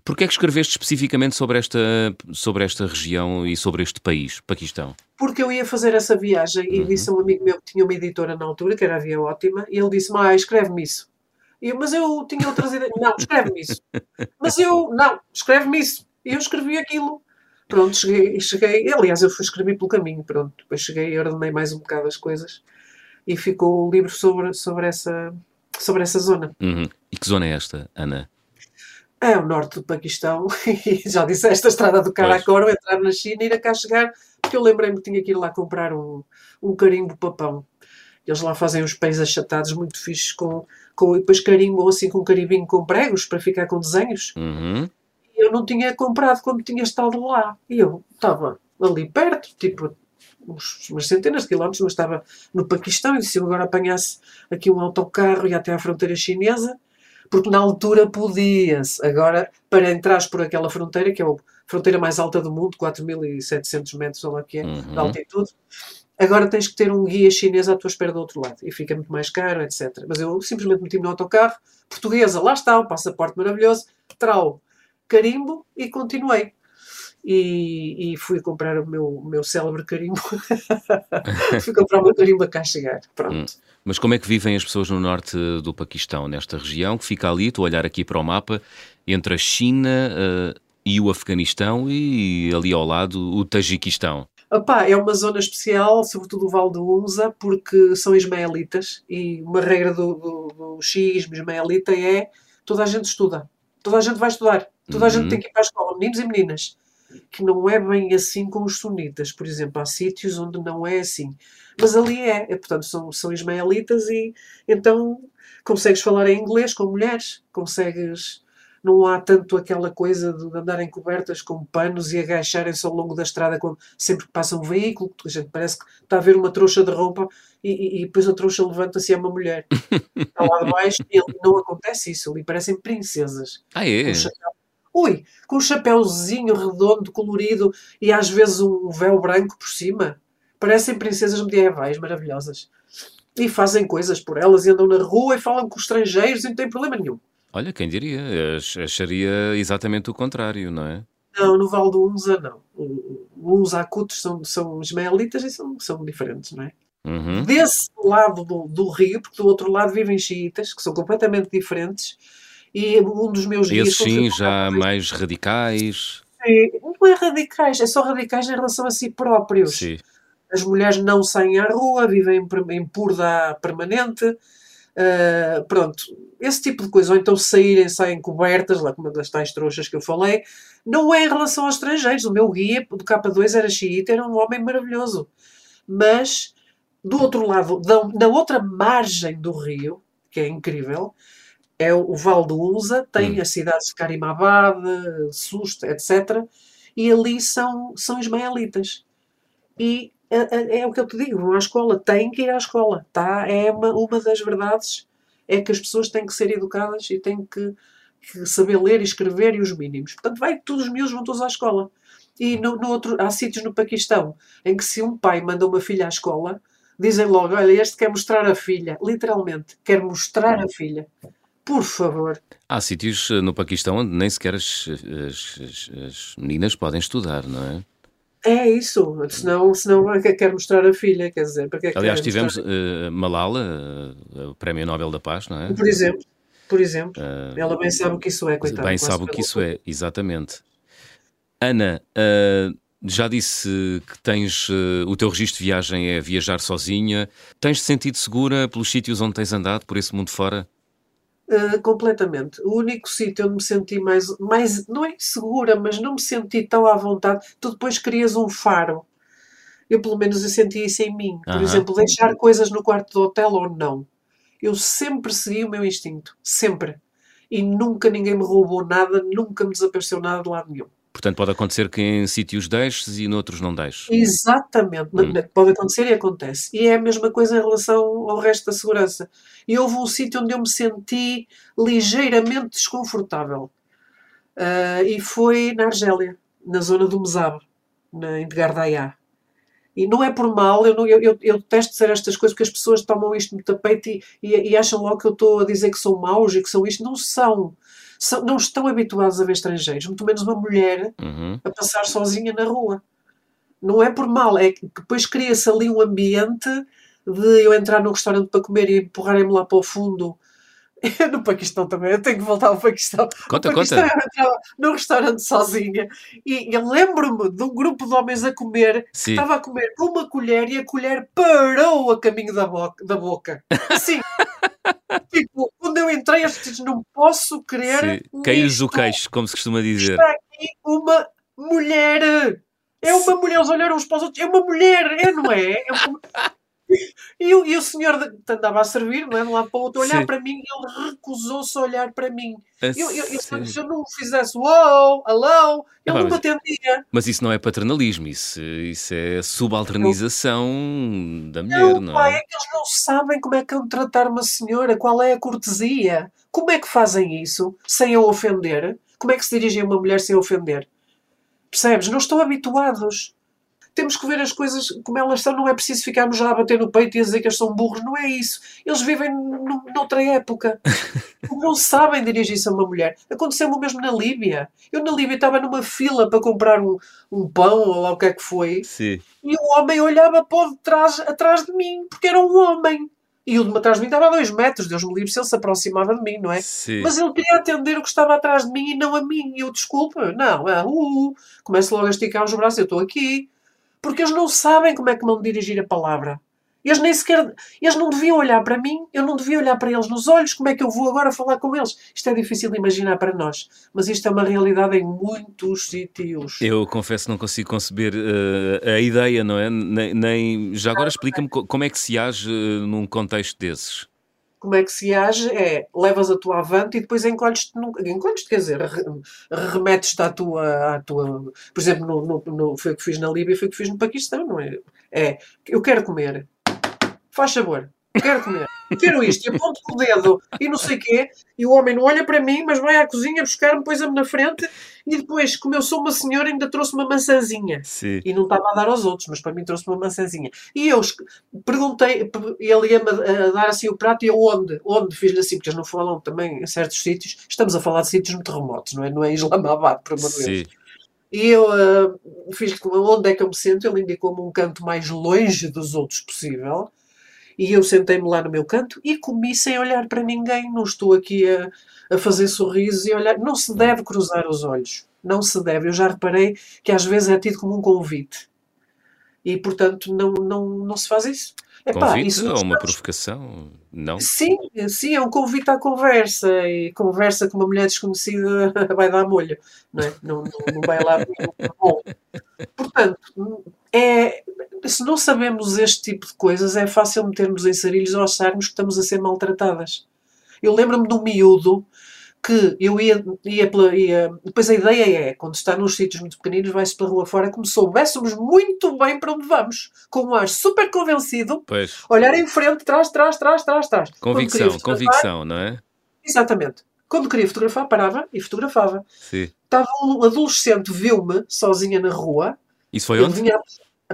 Speaker 1: Porquê é que escreveste especificamente sobre esta, sobre esta região e sobre este país, Paquistão?
Speaker 2: Porque eu ia fazer essa viagem e uhum. disse a um amigo meu que tinha uma editora na altura, que era a Via Ótima, e ele disse-me, ah, escreve-me isso. Eu, mas eu tinha outras ideias. Não, escreve-me isso. Mas eu, não, escreve-me isso. E eu escrevi aquilo Pronto, cheguei, cheguei. Aliás, eu fui escrever pelo caminho, pronto. Depois cheguei e ordenei mais um bocado as coisas. e ficou o livro sobre, sobre, essa, sobre essa zona.
Speaker 1: Uhum. E que zona é esta, Ana?
Speaker 2: É o norte do Paquistão, e já disse esta estrada do Karakoro, entrar na China e ir a cá chegar, porque eu lembrei-me que tinha que ir lá comprar um, um carimbo papão. Eles lá fazem uns pães achatados muito fixos com, com e depois carimbam assim com um carimbinho com pregos para ficar com desenhos.
Speaker 1: Uhum.
Speaker 2: Eu não tinha comprado quando tinha estado lá. E eu estava ali perto, tipo uns, umas centenas de quilómetros, mas estava no Paquistão e se eu agora apanhasse aqui um autocarro e até à fronteira chinesa, porque na altura podia-se. Agora, para entrares por aquela fronteira, que é a fronteira mais alta do mundo, 4.700 metros, ou lá que é,
Speaker 1: Uhum.
Speaker 2: de altitude, agora tens que ter um guia chinês à tua espera do outro lado. E fica muito mais caro, etc. Mas eu simplesmente meti-me no autocarro, portuguesa, lá está, o passaporte maravilhoso, trau, carimbo e continuei. E, e fui comprar o meu, meu célebre carimbo. fui comprar o meu carimbo a cá chegar. Pronto.
Speaker 1: Mas como é que vivem as pessoas no norte do Paquistão, nesta região que fica ali, estou a olhar aqui para o mapa, entre a China eh, e o Afeganistão e ali ao lado o Tajiquistão.
Speaker 2: Opá, é uma zona especial, sobretudo o Vale do Unza, porque são ismaelitas e uma regra do, do, do ismaelita é toda a gente estuda, toda a gente vai estudar, toda a gente
Speaker 1: Uhum.
Speaker 2: tem que ir para a escola, meninos e meninas. Que não é bem assim com os sunitas, por exemplo, há sítios onde não é assim. Mas ali é, é portanto, são, são ismaelitas e então consegues falar em inglês com mulheres, consegues. Não há tanto aquela coisa de andarem cobertas com panos e agacharem-se ao longo da estrada quando, sempre que passa um veículo, que a gente parece que está a ver uma trouxa de roupa e, e- e depois a trouxa levanta-se e é uma mulher. Está lá de baixo e ali não acontece isso, ali parecem princesas.
Speaker 1: Ah, é?
Speaker 2: Ui, com um chapéuzinho redondo, colorido e às vezes um véu branco por cima. Parecem princesas medievais maravilhosas. E fazem coisas por elas e andam na rua e falam com estrangeiros e não tem problema nenhum.
Speaker 1: Olha, quem diria? Ach- Acharia exatamente o contrário, não é?
Speaker 2: Não, no Val do Unza não. O- Os acutos são, são ismaelitas e são, são diferentes, não é?
Speaker 1: Uhum.
Speaker 2: Desse lado do, do rio, porque do outro lado vivem xiitas, que são completamente diferentes, e um dos meus guias...
Speaker 1: Esses sim, já mais radicais.
Speaker 2: Não é radicais, é só radicais em relação a si próprios.
Speaker 1: Sim.
Speaker 2: As mulheres não saem à rua, vivem em purda permanente. Ah, pronto, esse tipo de coisa. Ou então saírem, saem cobertas, lá como das tais trouxas que eu falei. Não é em relação aos estrangeiros. O meu guia do K2 era xiita, era um homem maravilhoso. Mas, do outro lado, da, na outra margem do rio, que é incrível, é o, o Val do Unza, tem
Speaker 1: Hum.
Speaker 2: as cidades de Karimabad, Susta, etc. E ali são, são ismaelitas. E é, é- é o que eu te digo, vão à escola, têm que ir à escola, tá? É uma, uma das verdades, é que as pessoas têm que ser educadas e têm que, que saber ler e escrever e os mínimos. Portanto, vai todos os miúdos vão todos à escola. E no, no outro, há sítios no Paquistão em que se um pai manda uma filha à escola, dizem logo, olha, este quer mostrar a filha, literalmente, quer mostrar a filha. Por favor.
Speaker 1: Há sítios eh, no Paquistão onde nem sequer as, as- as- as meninas podem estudar, não é?
Speaker 2: É isso, senão, senão que quer mostrar a filha, quer dizer, para que é
Speaker 1: Aliás, tivemos
Speaker 2: mostrar-
Speaker 1: eh, Malala, eh, o Prémio Nobel da Paz, não é?
Speaker 2: Por exemplo, por exemplo,
Speaker 1: Eh,
Speaker 2: ela bem sabe o que isso é, coitada.
Speaker 1: Bem sabe o que isso é, exatamente. Ana, já disse que tens o teu registro de viagem é viajar sozinha. Tens-te sentido segura pelos sítios onde tens andado, por esse mundo fora?
Speaker 2: Uh, completamente. O único sítio onde me senti mais, mais, não é segura, mas não me senti tão à vontade. Tu depois crias um faro. Eu, pelo menos, eu senti isso em mim. Por exemplo, deixar coisas no quarto do hotel ou não. Eu sempre segui o meu instinto. Sempre. E nunca ninguém me roubou nada, nunca me desapareceu nada de lado nenhum.
Speaker 1: Portanto, pode acontecer que em sítios deixes e noutros não deixes.
Speaker 2: Exatamente.
Speaker 1: Hum.
Speaker 2: Pode acontecer e acontece. E é a mesma coisa em relação ao resto da segurança. E houve um sítio onde eu me senti ligeiramente desconfortável. Ah, e foi na Argélia, na zona do Mesab, na, em Gardaiá. E não é por mal, eu, não, eu, eu, eu detesto dizer estas coisas porque as pessoas tomam isto no tapete e, e, e acham logo que eu estou a dizer que são maus e que são isto. Não são. São. Não estão habituados a ver estrangeiros, muito menos uma mulher
Speaker 1: Uhum.
Speaker 2: a passar sozinha na rua. Não é por mal, é que depois cria-se ali um ambiente de eu entrar no restaurante para comer e empurrarem-me lá para o fundo no Paquistão também, eu tenho que voltar ao Paquistão.
Speaker 1: Conta,
Speaker 2: no Paquistão
Speaker 1: conta.
Speaker 2: eu num restaurante sozinha e eu lembro-me de um grupo de homens a comer
Speaker 1: Sim.
Speaker 2: que estava a comer com uma colher e a colher parou a caminho da boca. Da boca. Assim. Tipo, quando eu entrei, eu disse, não posso crer.
Speaker 1: Caiu-lhes o queixo, como se costuma dizer.
Speaker 2: Está aqui uma mulher. É uma mulher, eles olharam uns para os outros. É uma mulher, é, não é? É uma- E, o- e o senhor andava a servir, não é? De um lado para o outro, olhar
Speaker 1: Sim.
Speaker 2: para mim e ele recusou-se a olhar para mim.
Speaker 1: A
Speaker 2: Eu, eu, eu- se eu não fizesse uou, hello, ele
Speaker 1: Epá,
Speaker 2: não me atendia.
Speaker 1: Mas isso não é paternalismo, isso, isso é subalternização da mulher,
Speaker 2: Não,
Speaker 1: não
Speaker 2: pai,
Speaker 1: é?
Speaker 2: é que eles não sabem como é que é de tratar uma senhora, qual é a cortesia. Como é que fazem isso sem a ofender? Como é que se dirigem a uma mulher sem a ofender? Percebes? Não estão habituados. Temos que ver as coisas como elas são. Não é preciso ficarmos já a bater no peito e a dizer que eles são burros. Não é isso. Eles vivem noutra época. Não sabem dirigir-se a uma mulher. Aconteceu-me o mesmo na Líbia. Eu na Líbia estava numa fila para comprar um, um pão ou lá o que é que foi.
Speaker 1: Sim.
Speaker 2: E o homem olhava para trás, atrás de mim, porque era um homem. E o de atrás de mim estava a dois metros, Deus me livre se ele se aproximava de mim, não é?
Speaker 1: Sim.
Speaker 2: Mas ele queria atender o que estava atrás de mim e não a mim. E eu, desculpa, não, é, uh, uh, começo logo a esticar os braços, eu estou aqui. Porque eles não sabem como é que vão dirigir a palavra. Eles nem sequer, eles não deviam olhar para mim, eu não devia olhar para eles nos olhos, como é que eu vou agora falar com eles? Isto é difícil de imaginar para nós, mas isto é uma realidade em muitos sítios.
Speaker 1: Eu confesso que não consigo conceber eh, a ideia, não é? Nem, nem- Já agora explica-me co- como é que se age eh, num contexto desses.
Speaker 2: Como é que se age é levas a tua avante e depois encolhes-te, encolhes-te, quer dizer, re- remetes-te à tua, à tua. Por exemplo, no, no, no- foi o que fiz na Líbia, foi o que fiz no Paquistão, não é? É, eu quero comer, faz favor, quero comer, quero isto, e aponto com o dedo e não sei o quê, e o homem não olha para mim, mas vai à cozinha buscar-me, põe-me na frente, e depois, como eu sou uma senhora, ainda trouxe uma maçãzinha.
Speaker 1: Sim.
Speaker 2: E não estava a dar aos outros, mas para mim trouxe uma maçãzinha. E eu perguntei, pe- ele ia-me a, dar assim o prato e eu onde? Onde? Fiz-lhe assim, porque eles não falam também em certos sítios. Estamos a falar de sítios muito remotos, não é? Não é Islamabad, por amor de Deus.
Speaker 1: Sim.
Speaker 2: E eu ah, fiz com onde é que eu me sento, ele indicou-me um canto mais longe dos outros possível. E eu sentei-me lá no meu canto e comi sem olhar para ninguém. Não estou aqui a, a fazer sorrisos e olhar. Não se deve cruzar os olhos. Não se deve. Eu já reparei que às vezes é tido como um convite. E, portanto, não, não, não se faz isso. Epá,
Speaker 1: Convite
Speaker 2: isso
Speaker 1: ou uma provocação? Não?
Speaker 2: Sim, sim, é um convite à conversa. E conversa com uma mulher desconhecida vai dar molho. Não, é? não, não, não vai lá. Bom, portanto, é, se não sabemos este tipo de coisas, é fácil metermos em sarilhos ou acharmos que estamos a ser maltratadas. Eu lembro-me de um miúdo que eu ia, ia, pela, ia. Depois a ideia é, quando está nos sítios muito pequeninos, vai-se pela rua fora como se soubéssemos muito bem para onde vamos. Com um ar super convencido,
Speaker 1: Pois.
Speaker 2: olhar em frente, trás, trás, trás, trás, trás.
Speaker 1: Convicção, convicção, não é?
Speaker 2: Exatamente. Quando queria fotografar, parava e fotografava.
Speaker 1: Sim.
Speaker 2: Estava um adolescente, viu-me sozinha na rua.
Speaker 1: Isso foi onde?
Speaker 2: vinha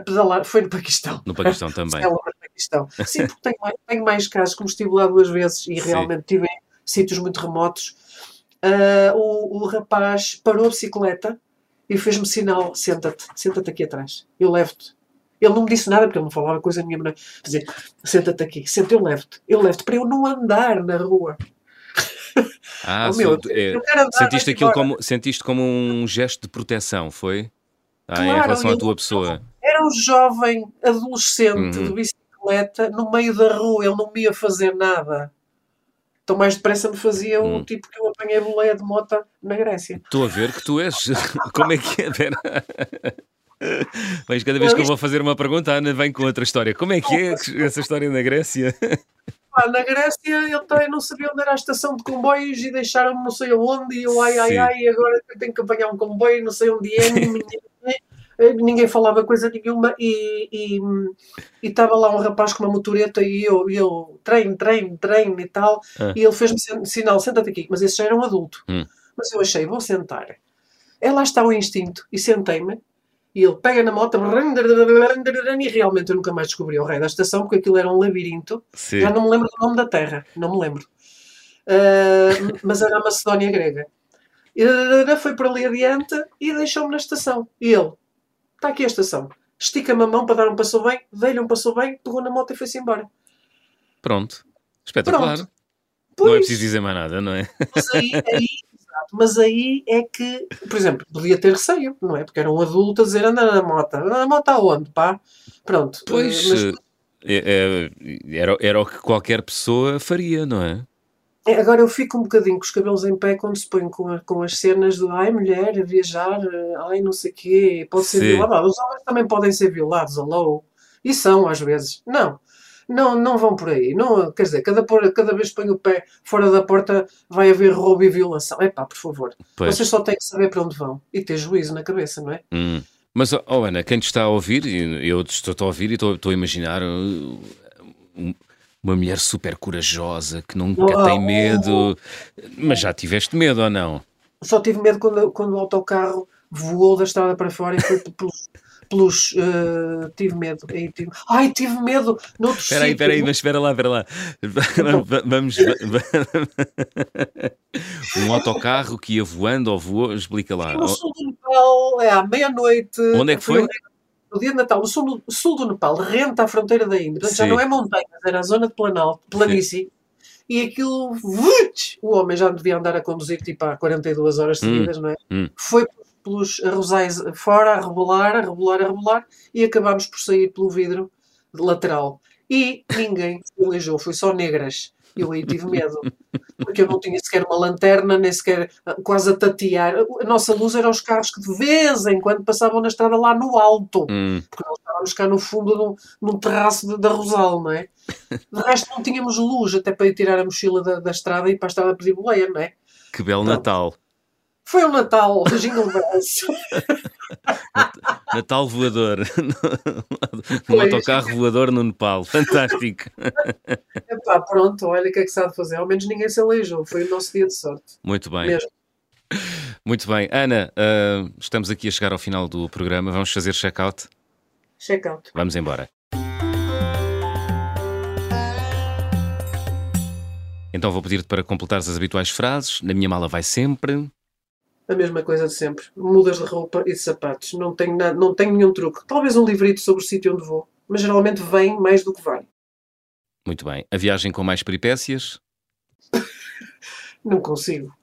Speaker 2: pedalar. Foi no Paquistão.
Speaker 1: No Paquistão também.
Speaker 2: No Paquistão. Sim, porque tenho mais, tenho mais casos, como estive lá duas vezes e
Speaker 1: Sim.
Speaker 2: realmente estive em sítios muito remotos. Ah, o, o rapaz parou a bicicleta e fez-me sinal: senta-te, senta-te aqui atrás, eu levo-te. Ele não me disse nada porque ele não falava coisa nenhuma. é? Dizer, senta-te aqui, senta, eu levo-te, eu levo-te para eu não andar na rua.
Speaker 1: Ah,
Speaker 2: Oh, meu,
Speaker 1: sou- é, sentiste aquilo
Speaker 2: embora.
Speaker 1: como, sentiste como um gesto de proteção, foi? Ah, em
Speaker 2: Claro,
Speaker 1: relação à tua pessoa.
Speaker 2: Era um jovem adolescente
Speaker 1: Uhum.
Speaker 2: de bicicleta no meio da rua, ele não me ia fazer nada. Então mais depressa me fazia o
Speaker 1: Hum.
Speaker 2: tipo que eu apanhei boleia de mota na Grécia.
Speaker 1: Estou a ver que tu és. Como é que é? Pera. Mas cada vez que eu vou fazer uma pergunta, a Ana vem com outra história. Como é que é essa história na Grécia?
Speaker 2: Pá, na Grécia ele também não sabia onde era a estação de comboios e deixaram-me não sei aonde e eu ai ai
Speaker 1: Sim.
Speaker 2: ai agora eu tenho que apanhar um comboio não sei onde é ninguém, falava coisa nenhuma e estava lá um rapaz com uma motoreta e eu, eu treino, treino, treino e tal
Speaker 1: Ah.
Speaker 2: e ele fez-me sin- sinal, senta-te aqui mas esse já era um adulto
Speaker 1: Hum.
Speaker 2: mas eu achei, vou sentar é lá está o instinto e sentei-me e ele pega na moto e realmente eu nunca mais descobri o rei da estação porque aquilo era um labirinto
Speaker 1: Sim.
Speaker 2: já não me lembro do nome da terra, não me lembro. Ah, mas era a Macedónia grega. E foi por ali adiante e deixou-me na estação. E ele, está aqui a estação. Estica-me a mão para dar um passou bem, dei-lhe um passou bem, pegou na moto e foi-se embora.
Speaker 1: Pronto. Espetacular.
Speaker 2: Pronto.
Speaker 1: Não é preciso dizer mais nada, não é?
Speaker 2: Mas aí, aí, mas aí é que, por exemplo, podia ter receio, não é? Porque era um adulto a dizer anda na moto. Anda na moto aonde, pá? Pronto.
Speaker 1: Pois,
Speaker 2: eh, mas-
Speaker 1: eh, é- é- era, era o que qualquer pessoa faria, não é?
Speaker 2: É, Agora eu fico um bocadinho com os cabelos em pé quando se põe com, com as cenas do ai mulher a viajar, eh, ai não sei quê, pode ser
Speaker 1: Sim.
Speaker 2: violada. Os homens também podem ser violados, alô? E são às vezes. Não, não, não vão por aí. Não, quer dizer, cada, cada vez que põe o pé fora da porta vai haver roubo e violação. Epá, por favor.
Speaker 1: Pois.
Speaker 2: Vocês só têm que saber para onde vão e ter juízo na cabeça, não é?
Speaker 1: Hum. Mas, oh Ana, quem te está a ouvir, e eu estou a ouvir e estou, estou a imaginar uh, um- uma mulher super corajosa que nunca tem medo. Mas já tiveste medo ou não?
Speaker 2: Só tive medo quando, quando o autocarro voou da estrada para fora e foi pelos. pelos eh, tive medo. Aí tive, ai, tive medo noutro
Speaker 1: Espera aí, espera aí, mas espera lá, espera lá. Va- Vamos. um autocarro que ia voando ou voou, explica lá.
Speaker 2: No sul do Nepal, é à meia-noite.
Speaker 1: Onde é que foi?
Speaker 2: No dia de Natal, no sul, do- sul do Nepal, renta à fronteira da Índia. Portanto, já
Speaker 1: Sim.
Speaker 2: não é montanhas, era a zona de planalto, planície. E aquilo, vuts, o homem já devia andar a conduzir tipo há 42 horas
Speaker 1: Hum,
Speaker 2: seguidas, não é?
Speaker 1: hum.
Speaker 2: Foi pelos arrozais fora, a rebolar, a rebolar, a rebolar, e acabámos por sair pelo vidro lateral. E ninguém se elegeu, foi só negras. Eu aí tive medo, porque eu não tinha sequer uma lanterna, nem sequer ah, quase a tatear. A nossa luz eram os carros que de vez em quando passavam na estrada lá no alto,
Speaker 1: Hum,
Speaker 2: porque nós estávamos cá no fundo de um- num terraço da Rosal, não é? De resto não tínhamos luz até para ir tirar a mochila da, da estrada e para a estrada pedir boleia, não é?
Speaker 1: que belo
Speaker 2: Pronto.
Speaker 1: Natal.
Speaker 2: Foi o Natal, Jingle Bells.
Speaker 1: Natal voador. um autocarro voador no Nepal. Fantástico.
Speaker 2: Epá, pronto, olha o que é que se há de fazer. Ao menos ninguém se aleijou, foi o nosso dia de sorte.
Speaker 1: Muito bem.
Speaker 2: Mesmo.
Speaker 1: Muito bem. Ana, ah, estamos aqui a chegar ao final do programa. Vamos fazer check-out?
Speaker 2: Check out.
Speaker 1: Vamos embora. Então vou pedir-te para completares as habituais frases. Na minha mala vai sempre.
Speaker 2: A mesma coisa de sempre. Mudas de roupa e de sapatos. Não tenho, nada, não tenho nenhum truque. Talvez um livrito sobre o sítio onde vou. Mas geralmente vem mais do que vai.
Speaker 1: Muito bem. A viagem com mais peripécias.
Speaker 2: Não consigo.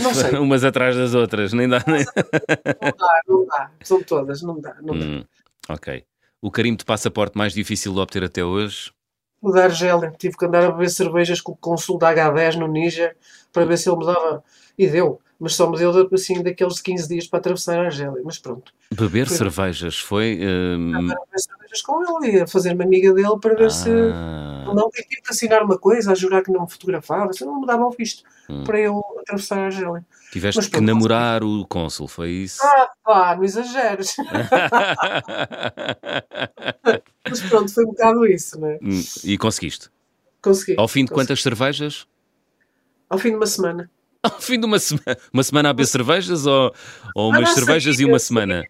Speaker 2: Não sei.
Speaker 1: Umas atrás das outras. Nem dá. Nem...
Speaker 2: Não dá, não dá. São todas. Não dá. Não dá.
Speaker 1: Hum, ok. O carimbo de passaporte mais difícil de obter até hoje.
Speaker 2: O da Argélia. Tive que andar a beber cervejas com o consul da H10 no Níger para ver se ele me dava. E deu. Mas só me deu assim daqueles de 15 dias para atravessar a Argélia. Mas pronto.
Speaker 1: Beber
Speaker 2: Foi.
Speaker 1: cervejas foi. hum,
Speaker 2: Andar a beber cervejas com ele e a fazer-me amiga dele para ver se.
Speaker 1: ah,
Speaker 2: Não, eu tive que assinar uma coisa, a jurar que não me fotografava, se não me dava o visto
Speaker 1: Hum.
Speaker 2: para eu atravessar a Argélia.
Speaker 1: tiveste
Speaker 2: mas
Speaker 1: que
Speaker 2: pronto,
Speaker 1: namorar o cônsul, foi isso?
Speaker 2: Ah, pá, não exageres. Mas pronto, foi um bocado isso, né?
Speaker 1: Hum, e conseguiste?
Speaker 2: Consegui.
Speaker 1: Ao fim de
Speaker 2: consegui.
Speaker 1: quantas cervejas?
Speaker 2: Ao fim de uma semana.
Speaker 1: Ao fim de uma semana, uma semana a beber cervejas ou, ou umas
Speaker 2: não,
Speaker 1: cervejas e uma semana?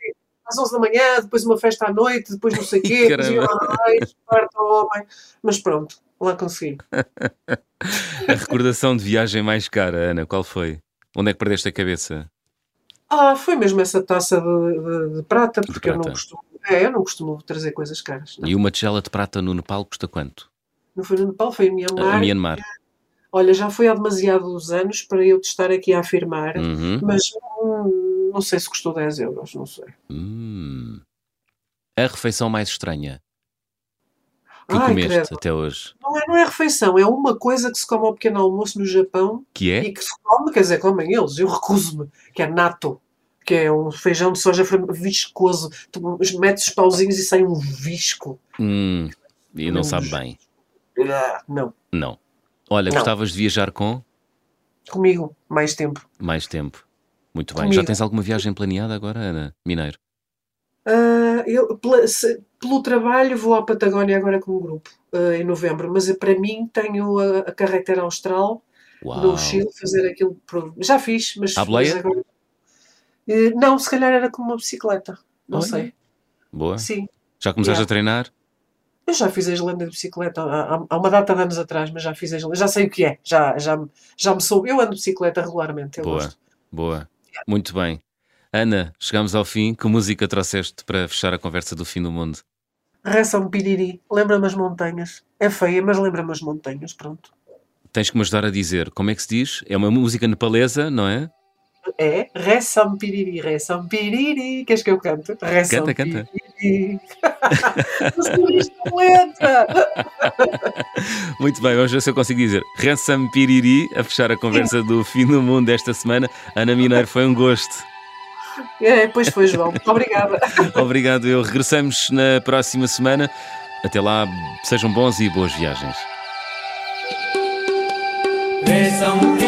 Speaker 2: Às 11 da manhã, depois uma festa à noite, depois não sei o quê, depois parto ao homem. Mas pronto, lá consegui.
Speaker 1: A recordação de viagem mais cara, Ana, qual foi? Onde é que perdeste a cabeça?
Speaker 2: Ah, foi mesmo essa taça de, de- de prata, porque eu não
Speaker 1: prata.
Speaker 2: costumo. É, eu não costumo trazer coisas caras. Não,
Speaker 1: E uma tigela de prata no Nepal custa quanto?
Speaker 2: não foi no Nepal, foi em Myanmar.
Speaker 1: A Myanmar.
Speaker 2: Olha, já foi há demasiados anos para eu te estar aqui a afirmar,
Speaker 1: Uhum.
Speaker 2: mas hum, não sei se custou 10 euros, não sei.
Speaker 1: Hum. A refeição mais estranha que
Speaker 2: Ai,
Speaker 1: comeste
Speaker 2: credo.
Speaker 1: até hoje?
Speaker 2: Não é, não é refeição, é uma coisa que se come ao pequeno almoço no Japão
Speaker 1: Que é?
Speaker 2: e que se come, quer dizer, comem eles, eu recuso-me, que é nato, que é um feijão de soja viscoso. Tu metes os pauzinhos e sai um visco.
Speaker 1: Hum, e não
Speaker 2: Não.
Speaker 1: sabe bem.
Speaker 2: Ah, Não,
Speaker 1: Não. Olha,
Speaker 2: Não.
Speaker 1: gostavas de viajar com
Speaker 2: comigo, mais tempo.
Speaker 1: mais tempo. Muito bem. Já
Speaker 2: Comigo.
Speaker 1: tens alguma viagem planeada agora, Ana Mineiro?
Speaker 2: Ah, eu, pelo trabalho, vou à Patagónia agora com um grupo, ah, em novembro, mas para mim tenho a, a carretera austral
Speaker 1: Uau.
Speaker 2: no Chile, fazer aquilo. por- Já fiz, mas.
Speaker 1: À boleia?
Speaker 2: agora- Eh, não, se calhar era com uma bicicleta. Não
Speaker 1: Olha.
Speaker 2: sei.
Speaker 1: Boa.
Speaker 2: Sim.
Speaker 1: Já começaste
Speaker 2: Yeah.
Speaker 1: a treinar?
Speaker 2: Eu já fiz a Islândia de bicicleta há, há- há uma data de anos atrás, mas já fiz a Islândia. Já sei o que é. Já, já, me- já me soube. Eu ando de bicicleta regularmente. Eu
Speaker 1: Boa.
Speaker 2: gosto.
Speaker 1: Boa. Muito bem. Ana, chegamos ao fim. Que música trouxeste para fechar a conversa do fim do mundo?
Speaker 2: Um piriri. Lembra-me as montanhas. É feia, mas lembra-me as montanhas. Pronto.
Speaker 1: tens que me ajudar a dizer. Como é que se diz? É uma música nepalesa, não é?
Speaker 2: é Ressam Piriri, Ressam Piriri. Queres que eu canto? Ressam
Speaker 1: canta, canta.
Speaker 2: Piriri.
Speaker 1: Muito bem, vamos ver se eu consigo dizer Ressam Piriri, a fechar a conversa do fim do mundo desta semana. Ana Mineiro, foi um gosto.
Speaker 2: É, pois foi, João. Muito obrigada.
Speaker 1: Obrigado, eu. Regressamos na próxima semana. Até lá, sejam bons e boas viagens.
Speaker 3: Ressam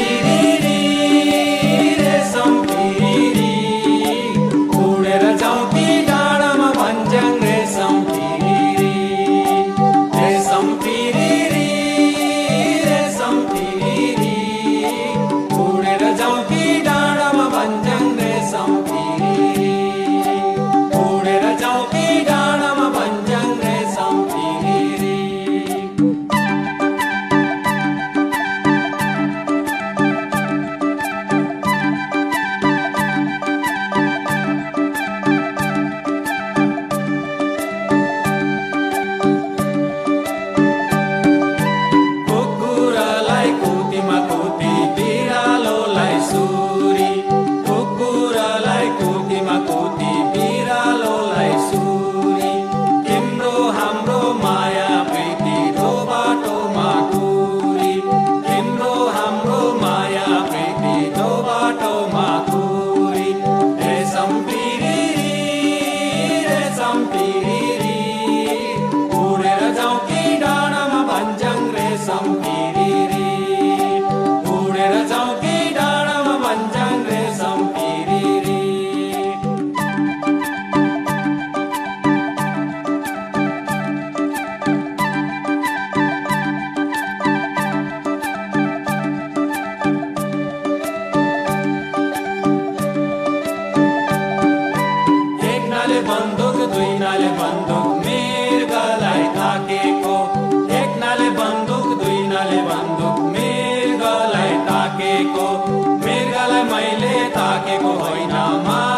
Speaker 3: que como hay nada más.